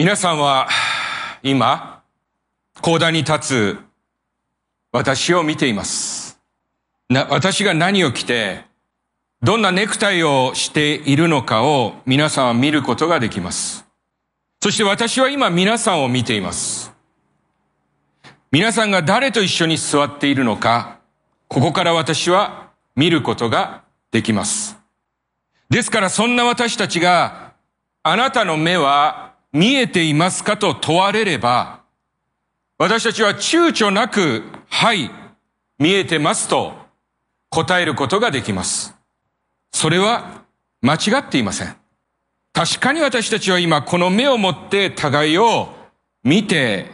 皆さんは今、講談に立つ私を見ています。な私が何を着て、どんなネクタイをしているのかを皆さんは見ることができます。そして私は今皆さんを見ています。皆さんが誰と一緒に座っているのか、ここから私は見ることができます。ですからそんな私たちがあなたの目は見えていますかと問われれば、私たちは躊躇なく、はい、見えてますと答えることができます。それは間違っていません。確かに私たちは今この目を持って互いを見て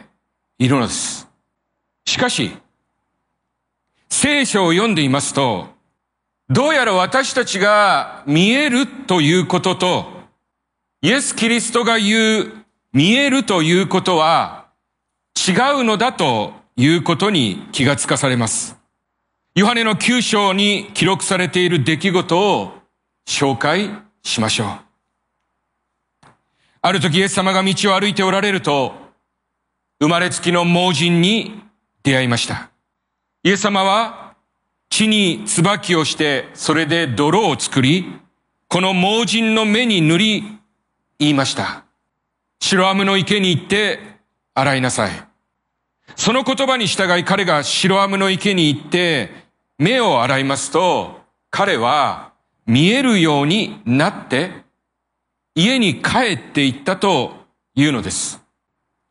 いるのです。しかし、聖書を読んでいますと、どうやら私たちが見えるということと、イエス・キリストが言う見えるということは違うのだということに気がつかされます。ヨハネの9章に記録されている出来事を紹介しましょう。ある時イエス様が道を歩いておられると、生まれつきの盲人に出会いました。イエス様は地に椿をして、それで泥を作り、この盲人の目に塗り、言いました。白アムの池に行って洗いなさい。その言葉に従い彼が白アムの池に行って目を洗いますと、彼は見えるようになって家に帰って行ったというのです。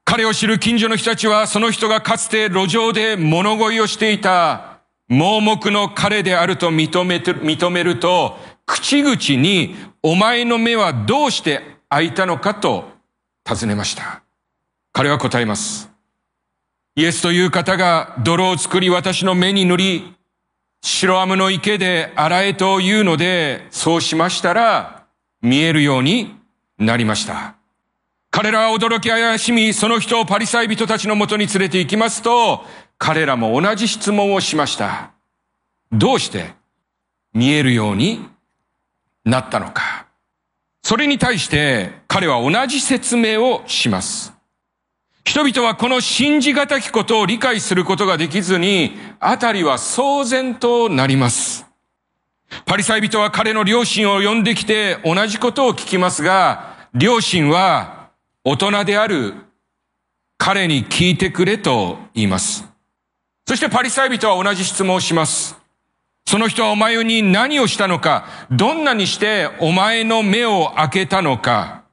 彼を知る近所の人たちはその人がかつて路上で物乞いをしていた盲目の彼であると認めて認めると、口々にお前の目はどうして開いたのかと尋ねました。彼は答えます。イエスという方が泥を作り私の目に塗り、白アムの池で洗えというので、そうしましたら、見えるようになりました。彼らは驚き怪しみ、その人をパリサイ人たちのもとに連れて行きますと、彼らも同じ質問をしました。どうして見えるようになったのか。それに対して彼は同じ説明をします。人々はこの信じがたきことを理解することができずに、あたりは騒然となります。パリサイ人は彼の両親を呼んできて同じことを聞きますが、両親は大人である彼に聞いてくれと言います。そしてパリサイ人は同じ質問をします。その人はお前に何をしたのか、どんなにしてお前の目を開けたのか。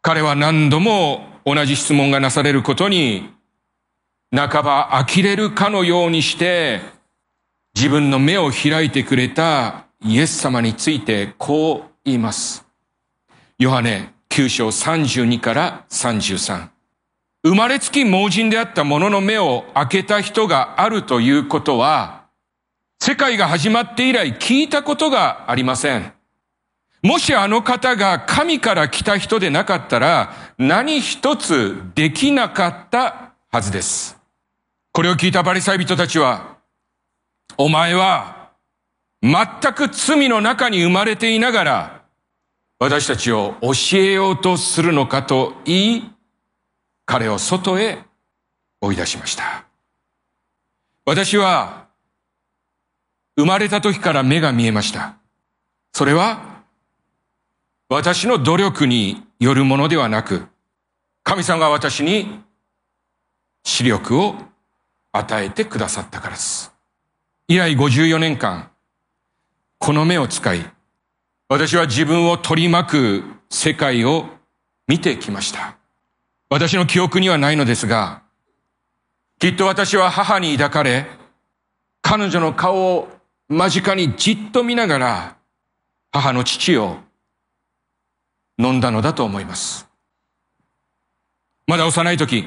彼は何度も同じ質問がなされることに、半ば呆れるかのようにして、自分の目を開いてくれたイエス様についてこう言います。ヨハネ9章32から33。生まれつき盲人であった者の目を開けた人があるということは、世界が始まって以来聞いたことがありません。もしあの方が神から来た人でなかったら何一つできなかったはずです。これを聞いたパリサイ人たちは、お前は全く罪の中に生まれていながら私たちを教えようとするのかと言い、彼を外へ追い出しました。私は生まれた時から目が見えました。それは私の努力によるものではなく、神様が私に視力を与えてくださったからです。以来54年間、この目を使い、私は自分を取り巻く世界を見てきました。私の記憶にはないのですが、きっと私は母に抱かれ、彼女の顔を間近にじっと見ながら、母の父を飲んだのだと思います。まだ幼い時、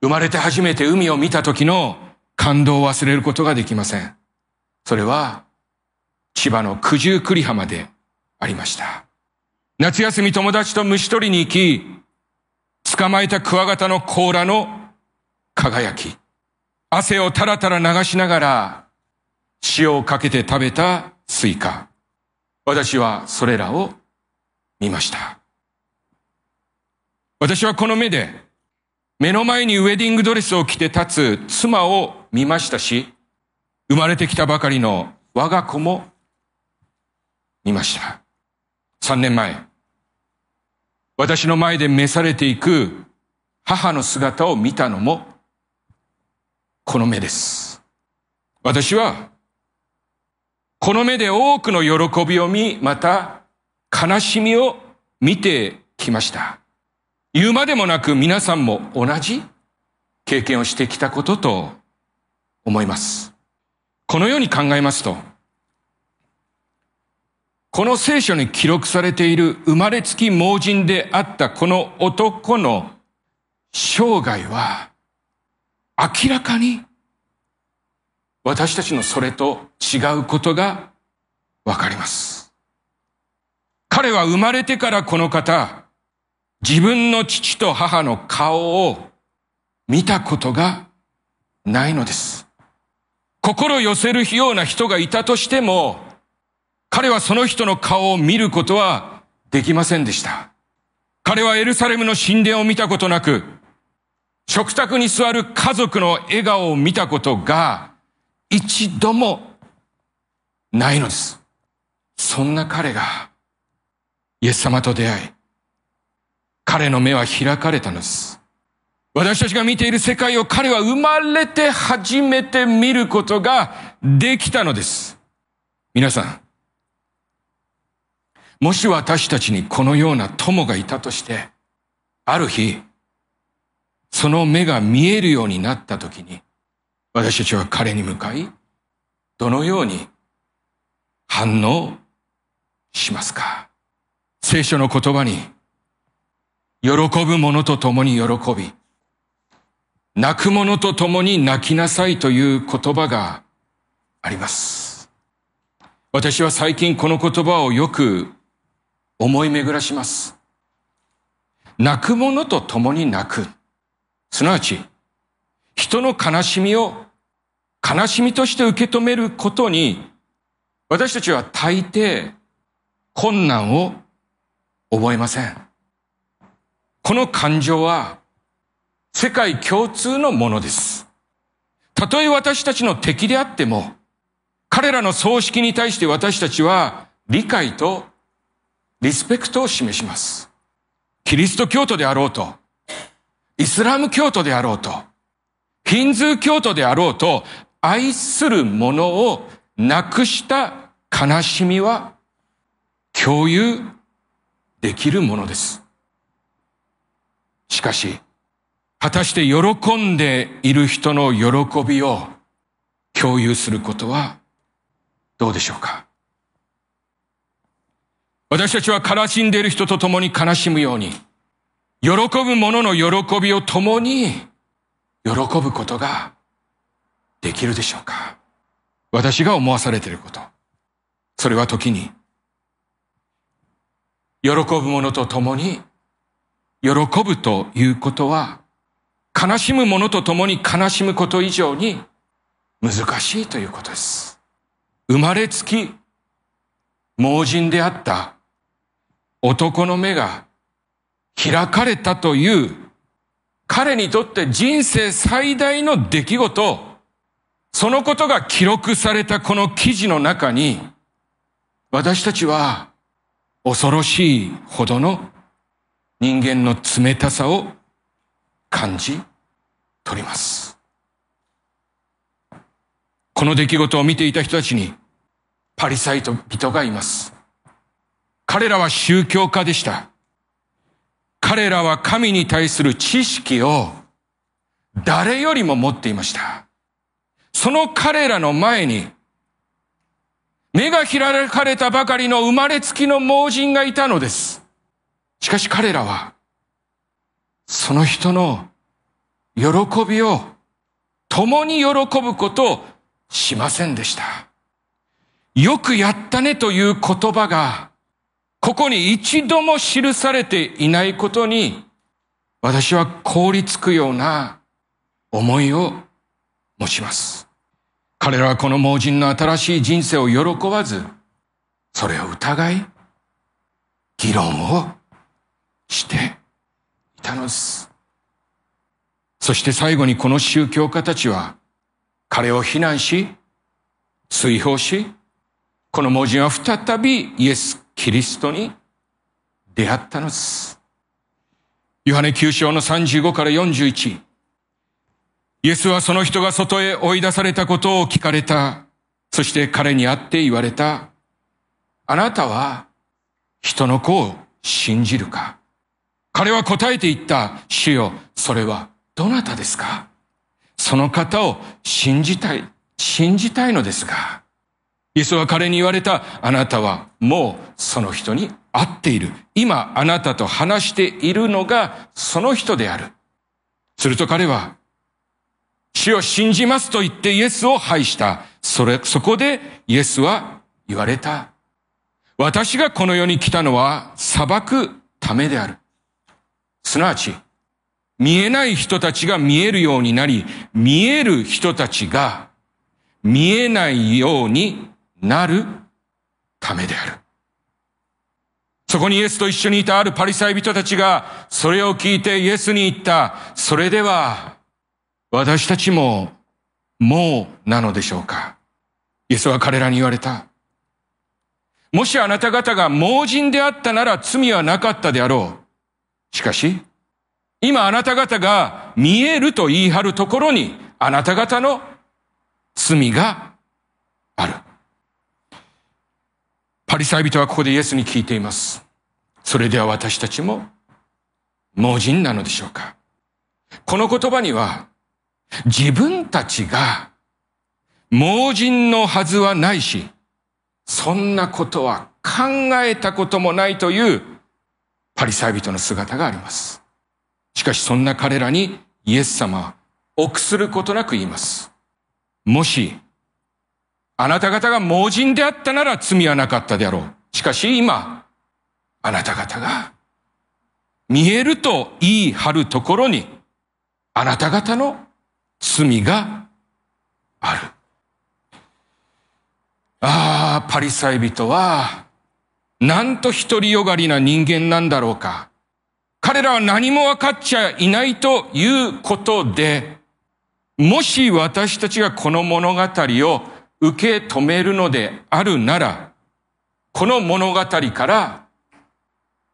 生まれて初めて海を見た時の感動を忘れることができません。それは、千葉の九十九里浜でありました。夏休み友達と虫取りに行き、捕まえたクワガタの甲羅の輝き、汗をたらたら流しながら、塩をかけて食べたスイカ。私はそれらを見ました。私はこの目で、目の前にウェディングドレスを着て立つ妻を見ましたし、生まれてきたばかりの我が子も見ました。三年前、私の前で召されていく母の姿を見たのも、この目です。私は、この目で多くの喜びを見、また悲しみを見てきました。言うまでもなく皆さんも同じ経験をしてきたことと思います。このように考えますと、この聖書に記録されている生まれつき盲人であったこの男の生涯は明らかに私たちのそれと違うことがわかります。彼は生まれてからこの方、自分の父と母の顔を見たことがないのです。心寄せるような人がいたとしても、彼はその人の顔を見ることはできませんでした。彼はエルサレムの神殿を見たことなく、食卓に座る家族の笑顔を見たことが一度もないのです。そんな彼がイエス様と出会い、彼の目は開かれたのです。私たちが見ている世界を彼は生まれて初めて見ることができたのです。皆さん、もし私たちにこのような友がいたとして、ある日、その目が見えるようになった時に、私たちは彼に向かい、どのように反応しますか？聖書の言葉に、喜ぶ者と共に喜び、泣く者と共に泣きなさいという言葉があります。私は最近この言葉をよく思い巡らします。泣く者と共に泣く。すなわち、人の悲しみを悲しみとして受け止めることに、私たちは大抵困難を覚えません。この感情は世界共通のものです。たとえ私たちの敵であっても、彼らの葬式に対して私たちは理解とリスペクトを示します。キリスト教徒であろうと、イスラム教徒であろうと、ヒンズー教徒であろうと、愛するものをなくした悲しみは共有できるものです。しかし、果たして喜んでいる人の喜びを共有することはどうでしょうか？私たちは悲しんでいる人と共に悲しむように、喜ぶ者の喜びを共に喜ぶことができるでしょうか？私が思わされていること。それは時に、喜ぶ者と共に喜ぶということは、悲しむ者と共に悲しむこと以上に難しいということです。生まれつき盲人であった男の目が開かれたという彼にとって人生最大の出来事、そのことが記録されたこの記事の中に、私たちは恐ろしいほどの人間の冷たさを感じ取ります。この出来事を見ていた人たちにパリサイト人がいます。彼らは宗教家でした。彼らは神に対する知識を誰よりも持っていました。その彼らの前に目が開かれたばかりの生まれつきの盲人がいたのです。しかし彼らはその人の喜びを共に喜ぶことをしませんでした。よくやったねという言葉がここに一度も記されていないことに、私は凍りつくような思いを持ちます。彼らはこの盲人の新しい人生を喜ばず、それを疑い、議論をしていたのです。そして最後にこの宗教家たちは彼を非難し、追放し、この文字は再びイエス・キリストに出会ったのです。ヨハネ9章の35から41。イエスはその人が外へ追い出されたことを聞かれた。そして彼に会って言われた。あなたは人の子を信じるか？彼は答えて言った。主よ、それはどなたですか？その方を信じたい、信じたいのですが。イエスは彼に言われた。あなたはもうその人に会っている。今あなたと話しているのがその人である。すると彼は、主を信じますと言ってイエスを拝した。それ、そこでイエスは言われた。私がこの世に来たのは裁くためである。すなわち、見えない人たちが見えるようになり、見える人たちが見えないようになるためである。そこにイエスと一緒にいたあるパリサイ人たちが、それを聞いてイエスに言った。それでは、私たちも、もうなのでしょうか。イエスは彼らに言われた。もしあなた方が盲人であったなら罪はなかったであろう。しかし、今あなた方が見えると言い張るところに、あなた方の罪がある。パリサイ人はここでイエスに聞いています。それでは私たちも盲人なのでしょうかこの言葉には自分たちが盲人のはずはないし、そんなことは考えたこともないというパリサイ人の姿があります。しかしそんな彼らにイエス様は臆することなく言います。もしあなた方が盲人であったなら罪はなかったであろう。しかし今、あなた方が見えると言い張るところに、あなた方の罪がある。ああ、パリサイ人は、なんと独りよがりな人間なんだろうか。彼らは何も分かっちゃいないということで、もし私たちがこの物語を受け止めるのであるなら、この物語から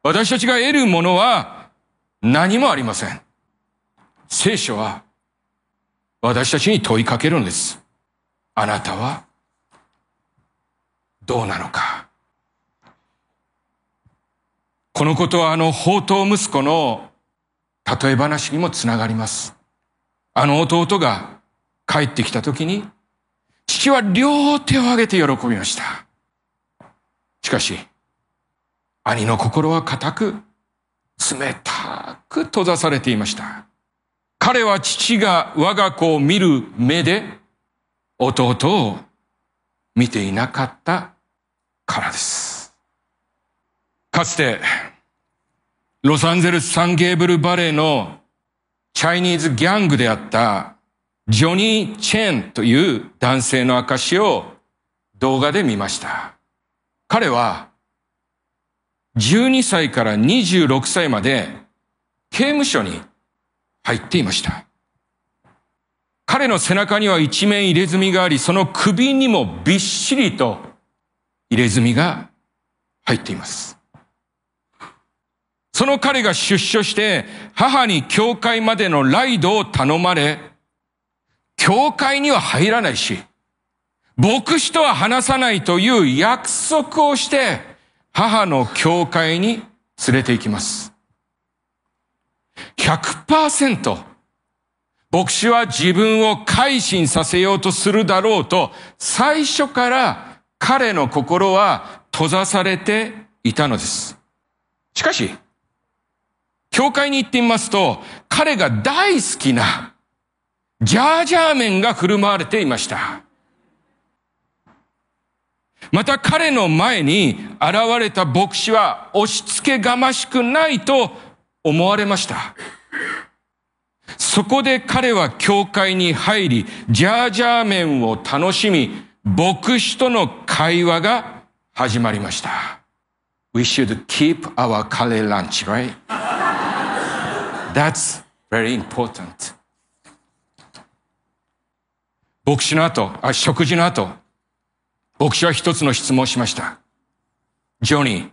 私たちが得るものは何もありません。聖書は私たちに問いかけるんです。あなたはどうなのか。このことはあの宝刀息子の例え話にもつながります。あの弟が帰ってきた時に父は両手を挙げて喜びました。しかし、兄の心は固く、冷たく閉ざされていました。彼は父が我が子を見る目で弟を見ていなかったからです。かつて、ロサンゼルスサンゲーブルバレーのチャイニーズギャングであったジョニー・チェンという男性の証を動画で見ました。彼は12歳から26歳まで刑務所に入っていました。彼の背中には一面入れ墨があり、その首にもびっしりと入れ墨が入っています。その彼が出所して母に教会までのライドを頼まれ、教会には入らないし、牧師とは話さないという約束をして、母の教会に連れて行きます。100%牧師は自分を改心させようとするだろうと、最初から彼の心は閉ざされていたのです。しかし、教会に行ってみますと、彼が大好きなジャージャー麺が振る舞われていました。また彼の前に現れた牧師は押し付けがましくないと思われました。そこで彼は教会に入り、ジャージャー麺を楽しみ、牧師との会話が始まりました。We should keep our curry lunch, right? That's very important. 牧師の後、あ、食事の後、牧師は一つの質問をしました。ジョニー、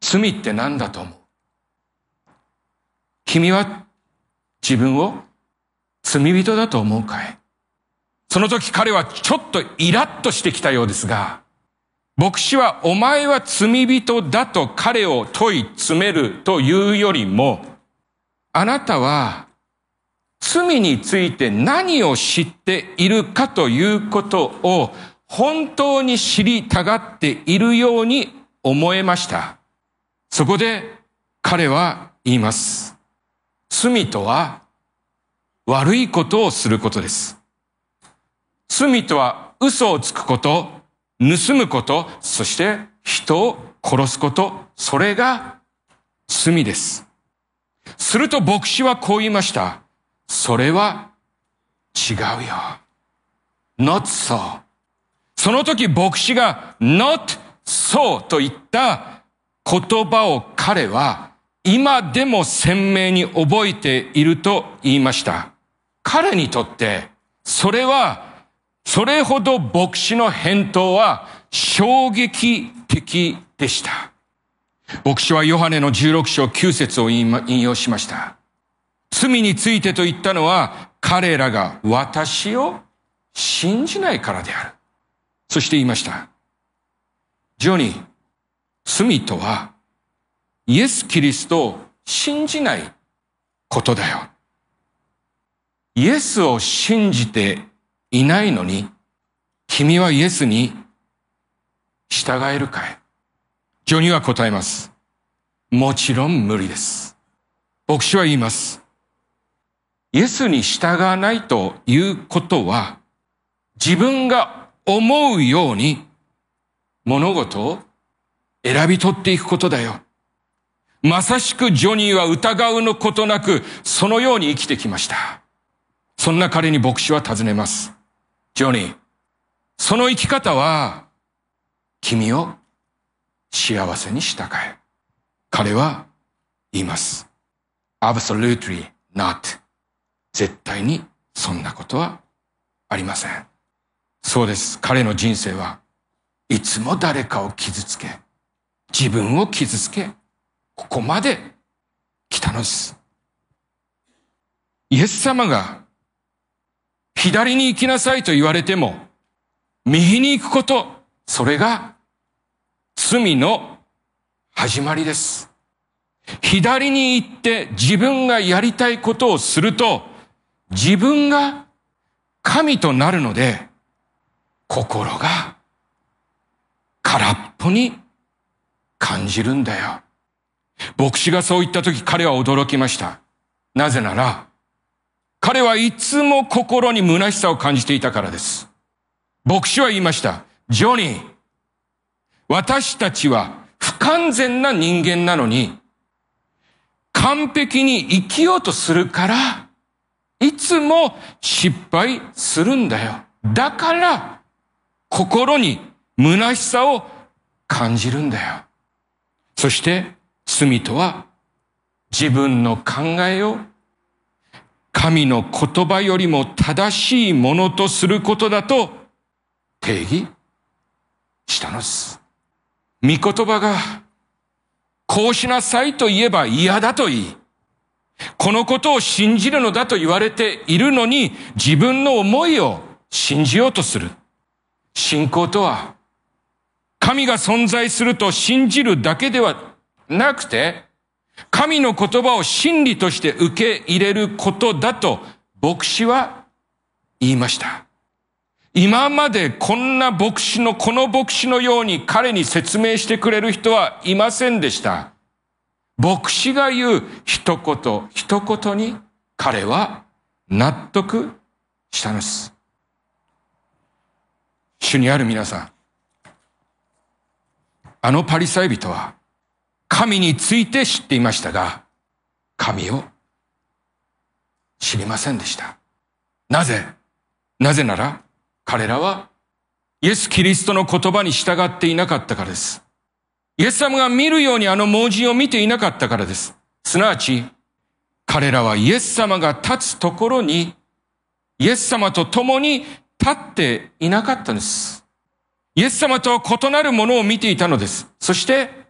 罪って何だと思う？君は自分を罪人だと思うかい？その時彼はちょっとイラッとしてきたようですが、牧師はお前は罪人だと彼を問い詰めるというよりも、あなたは罪について何を知っているかということを本当に知りたがっているように思えました。そこで彼は言います。罪とは悪いことをすることです。罪とは嘘をつくこと、盗むこと、そして人を殺すこと、それが罪です。すると牧師はこう言いました。それは違うよ。not so. その時牧師が not so と言った言葉を彼は今でも鮮明に覚えていると言いました。彼にとってそれはそれほど牧師の返答は衝撃的でした。牧師はヨハネの16章9節を引用しました。罪についてと言ったのは彼らが私を信じないからである。そして言いました。ジョニー、罪とはイエス・キリストを信じないことだよ。イエスを信じていないのに、君はイエスに従えるかい？ジョニーは答えます。もちろん無理です。牧師は言います。イエスに従わないということは、自分が思うように物事を選び取っていくことだよ。まさしくジョニーは疑うのことなく、そのように生きてきました。そんな彼に牧師は尋ねます。ジョニー、その生き方は、君を幸せにしたかい？彼は言います。absolutely not. 絶対にそんなことはありません。そうです。彼の人生はいつも誰かを傷つけ、自分を傷つけ、ここまで来たのです。イエス様が左に行きなさいと言われても、右に行くこと、それが罪の始まりです。左に行って自分がやりたいことをすると、自分が神となるので、心が空っぽに感じるんだよ。牧師がそう言った時彼は驚きました。なぜなら、彼はいつも心に虚しさを感じていたからです。牧師は言いました。ジョニー、私たちは不完全な人間なのに、完璧に生きようとするから、いつも失敗するんだよ。だから、心に虚しさを感じるんだよ。そして、罪とは、自分の考えを、神の言葉よりも正しいものとすることだと定義したのです。御言葉が、こうしなさいと言えば嫌だと言い、このことを信じるのだと言われているのに自分の思いを信じようとする。信仰とは、神が存在すると信じるだけではなくて、神の言葉を真理として受け入れることだと牧師は言いました。今までこんな牧師の、この牧師のように彼に説明してくれる人はいませんでした。牧師が言う一言一言に彼は納得したのです。主にある皆さん。あのパリサイ人は神について知っていましたが、神を知りませんでした。なぜ？なぜなら彼らはイエス・キリストの言葉に従っていなかったからです。イエス様が見るようにあの盲人を見ていなかったからです。すなわち、彼らはイエス様が立つところに、イエス様と共に立っていなかったんです。イエス様と異なるものを見ていたのです。そして、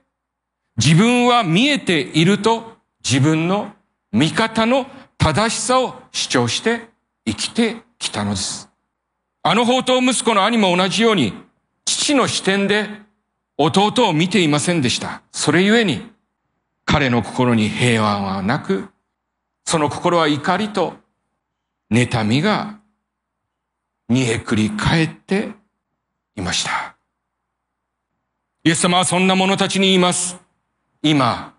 自分は見えていると自分の見方の正しさを主張して生きてきたのです。あの宝刀息子の兄も同じように、父の視点で弟を見ていませんでした。それゆえに、彼の心に平和はなく、その心は怒りと妬みが煮えくり返っていました。イエス様はそんな者たちに言います。今、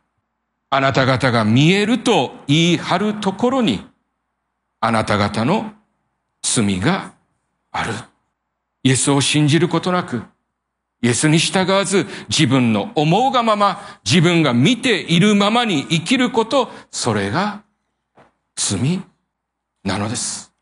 あなた方が見えると言い張るところに、あなた方の罪がある。イエスを信じることなく、イエスに従わず自分の思うがまま、自分が見ているままに生きること、それが罪なのです。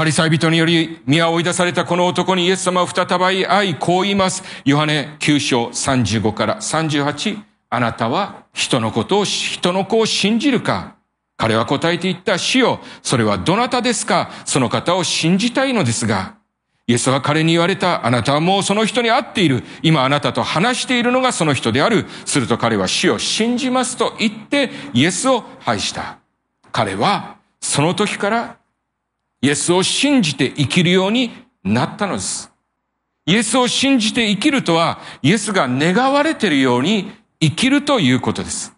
パリサイ人により宮を追い出されたこの男にイエス様は再び会い、こう言います。ヨハネ9章35から38。あなたは人のことを、人の子を信じるか彼は答えて言った、死よ、それはどなたですか？その方を信じたいのですが、イエスは彼に言われた、あなたはもうその人に会っている。今あなたと話しているのがその人である。すると彼は死を信じますと言ってイエスを拝した。彼はその時からイエスを信じて生きるようになったのです。イエスを信じて生きるとは、イエスが願われているように生きるということです。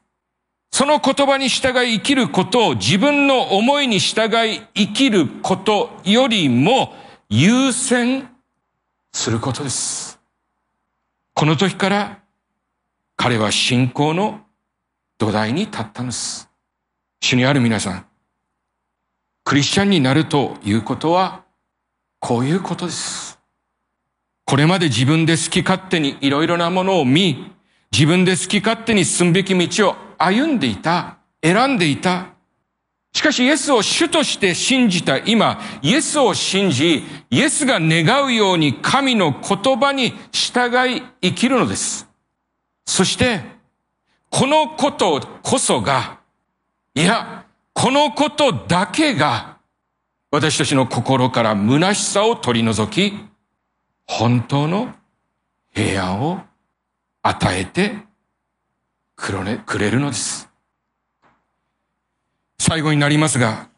その言葉に従い生きることを自分の思いに従い生きることよりも優先することです。この時から彼は信仰の土台に立ったのです。主にある皆さん、クリスチャンになるということはこういうことです。これまで自分で好き勝手にいろいろなものを見、自分で好き勝手に進むべき道を歩んでいた、選んでいた。しかしイエスを主として信じた今、イエスを信じ、イエスが願うように神の言葉に従い生きるのです。そして、このことこそが、いや、このことだけが、私たちの心から虚しさを取り除き、本当の平安を与えてくれるのです。最後になりますが、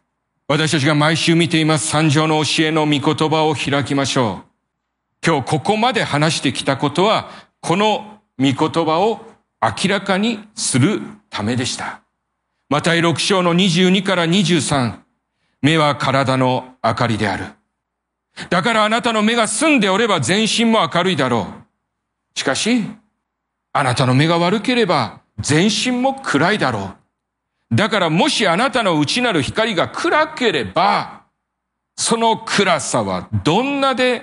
私たちが毎週見ています三条の教えの御言葉を開きましょう。今日ここまで話してきたことは、この御言葉を明らかにするためでした。また6章の22から23、目は体の明かりである。だからあなたの目が澄んでおれば全身も明るいだろう。しかし、あなたの目が悪ければ全身も暗いだろう。だからもしあなたの内なる光が暗ければ、その暗さはどんなで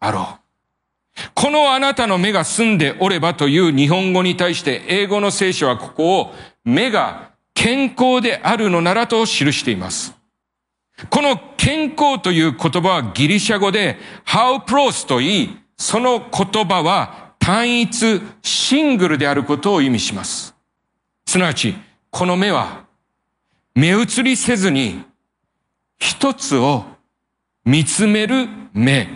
あろう。このあなたの目が澄んでおればという日本語に対して英語の聖書はここを目が健康であるのならと記しています。この健康という言葉はギリシャ語で how pros と言い、その言葉は単一、シングルであることを意味します。すなわち、この目は、目移りせずに、一つを見つめる目、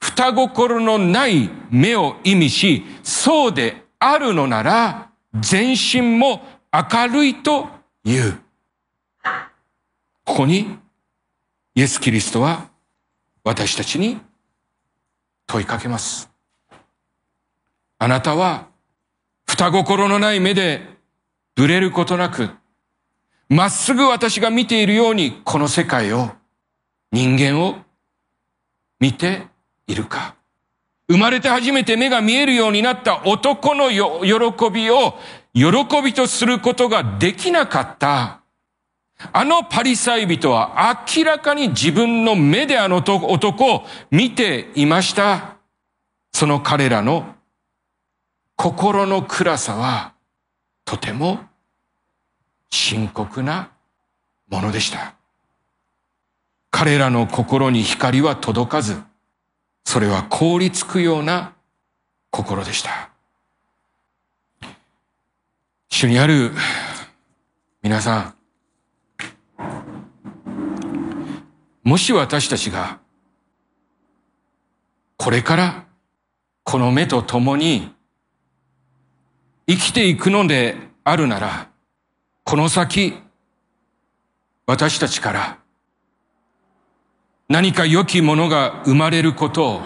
双心のない目を意味し、そうであるのなら、全身も明るいと言う。ここに、イエス・キリストは私たちに問いかけます。あなたは、双心のない目でぶれることなく、まっすぐ私が見ているように、この世界を、人間を見ているか。生まれて初めて目が見えるようになった男の喜びを喜びとすることができなかった。あのパリサイ人は明らかに自分の目であの男を見ていました。その彼らの心の暗さはとても深刻なものでした。彼らの心に光は届かず、それは凍りつくような心でした。主にある皆さん、もし私たちが、これから、この目と共に、生きていくのであるなら、この先、私たちから、何か良きものが生まれることを、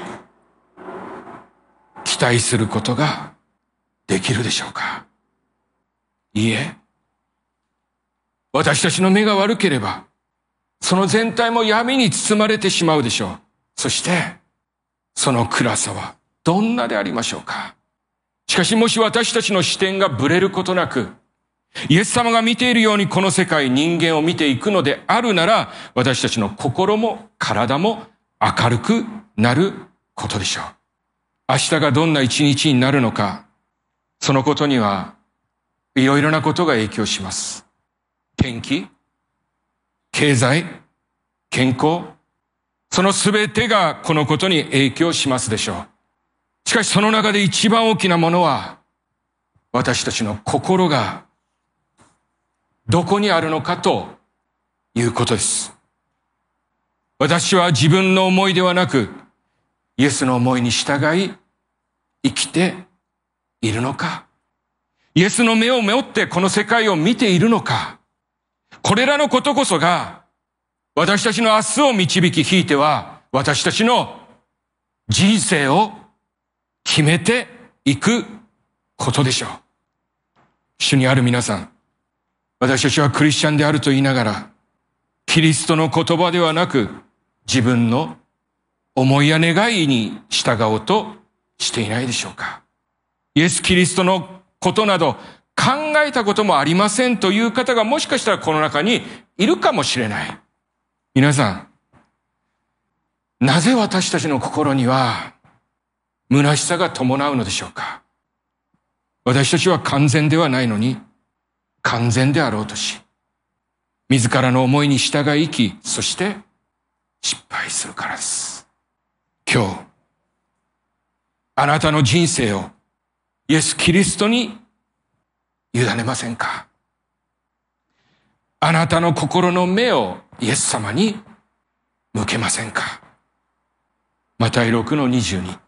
期待することができるでしょうか？いいえ。私たちの目が悪ければ、その全体も闇に包まれてしまうでしょう。そして、その暗さはどんなでありましょうかしかしもし私たちの視点がぶれることなく、イエス様が見ているようにこの世界人間を見ていくのであるなら、私たちの心も体も明るくなることでしょう。明日がどんな一日になるのか、そのことにはいろいろなことが影響します。天気、経済、健康、そのすべてがこのことに影響しますでしょう。しかしその中で一番大きなものは、私たちの心がどこにあるのかということです。私は自分の思いではなく、イエスの思いに従い、生きているのかイエスの目を持ってこの世界を見ているのかこれらのことこそが、私たちの明日を導き、引いては、私たちの人生を決めていくことでしょう。主にある皆さん、私たちはクリスチャンであると言いながら、キリストの言葉ではなく、自分の思いや願いに従おうとしていないでしょうか。イエス・キリストのことなど考えたこともありませんという方がもしかしたらこの中にいるかもしれない。皆さん、なぜ私たちの心には虚しさが伴うのでしょうか？私たちは完全ではないのに、完全であろうとし、自らの思いに従い生き、そして失敗するからです。今日、あなたの人生をイエス・キリストに委ねませんか？あなたの心の目をイエス様に向けませんか？マタイ6の22。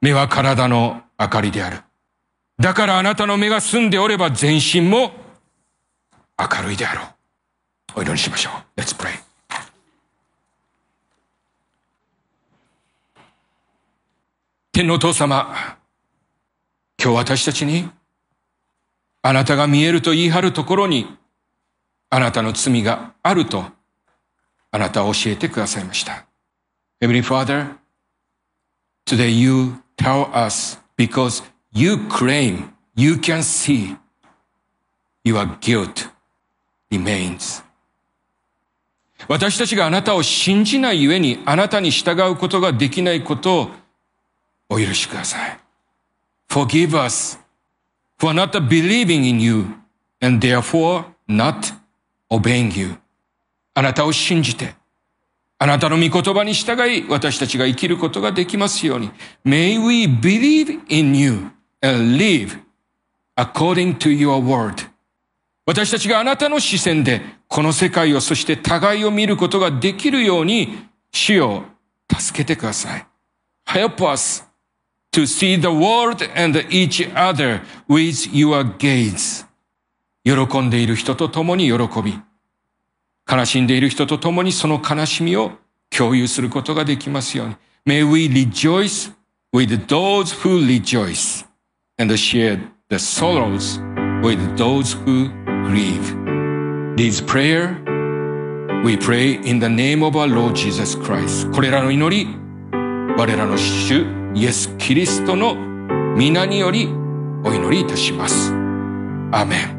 目は体の明かりである。だからあなたの目が澄んでおれば全身も明るいであろう。お祈りしましょう。Let's pray. 天の父様、今日私たちにあなたが見えると言い張るところに、あなたの罪があると、あなたは教えてくださいました。Heavenly Father, today you tell us because you claim you can see your guilt remains. 私たちがあなたを信じないゆえにあなたに従うことができないことをお許しください。Forgive us for not believing in you and therefore not obeying you. あなたを信じて、あなたの御言葉に従い、私たちが生きることができますように。May we believe in you and live according to your word. 私たちがあなたの視線で、この世界を、そして互いを見ることができるように、主を助けてください。Help us to see the world and each other with your gaze. 喜んでいる人と共に喜び、悲しんでいる人と共にその悲しみを共有することができますように。May we rejoice with those who rejoice and share the sorrows with those who grieve. This prayer we pray in the name of our Lord Jesus Christ. これらの祈り、我らの主 イエス・キリストの皆によりお祈りいたします。アメン。